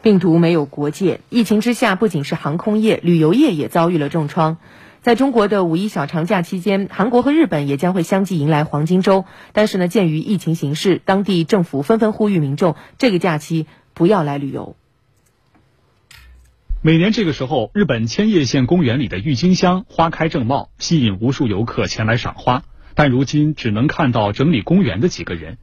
病毒没有国界，疫情之下，不仅是航空业，旅游业也遭遇了重创。在中国的五一小长假期间，韩国和日本也将会相继迎来黄金周。但是呢，鉴于疫情形势，当地政府纷纷呼吁民众这个假期不要来旅游。每年这个时候，日本千叶县公园里的郁金香花开正茂，吸引无数游客前来赏花。但如今只能看到整理公园的几个人。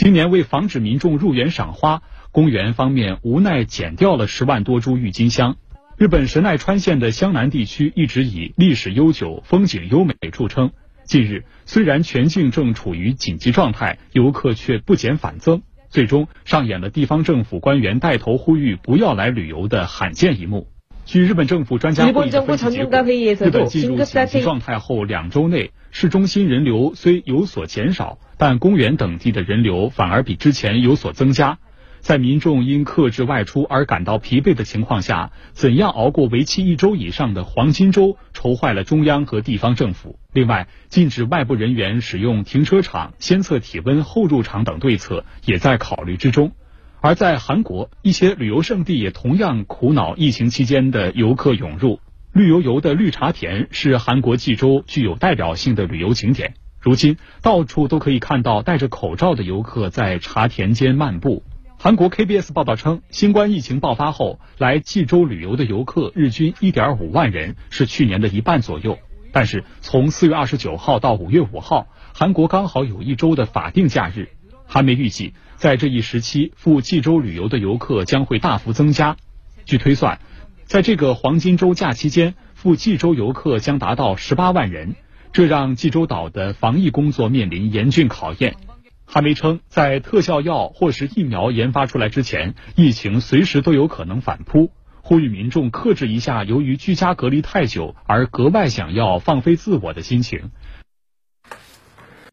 今年为防止民众入园赏花。公园方面无奈剪掉了十万多株郁金香。日本神奈川县的湘南地区一直以历史悠久、风景优美著称。近日，虽然全境正处于紧急状态，游客却不减反增，最终上演了地方政府官员带头呼吁不要来旅游的罕见一幕。据日本政府专家会议的分析结果，日本进入紧急状态后两周内，市中心人流虽有所减少，但公园等地的人流反而比之前有所增加。在民众因克制外出而感到疲惫的情况下，怎样熬过为期一周以上的黄金周，愁坏了中央和地方政府。另外，禁止外部人员使用停车场、先测体温后入场等对策也在考虑之中。而在韩国，一些旅游胜地也同样苦恼疫情期间的游客涌入。绿油油的绿茶田是韩国济州具有代表性的旅游景点，如今到处都可以看到戴着口罩的游客在茶田间漫步。韩国 KBS 报道称，新冠疫情爆发后，来济州旅游的游客日均1.5万人，是去年的一半左右。但是，从4月29号到5月5号，韩国刚好有一周的法定假日。韩媒预计，在这一时期赴济州旅游的游客将会大幅增加。据推算，在这个黄金周假期间，赴济州游客将达到18万人，这让济州岛的防疫工作面临严峻考验。韩媒称，在特效药或是疫苗研发出来之前，疫情随时都有可能反扑，呼吁民众克制一下由于居家隔离太久而格外想要放飞自我的心情。